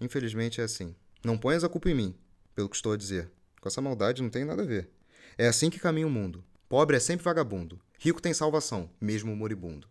Infelizmente é assim. Não ponhas a culpa em mim, pelo que estou a dizer. Com essa maldade não tem nada a ver. É assim que caminha o mundo. Pobre é sempre vagabundo. Rico tem salvação, mesmo moribundo.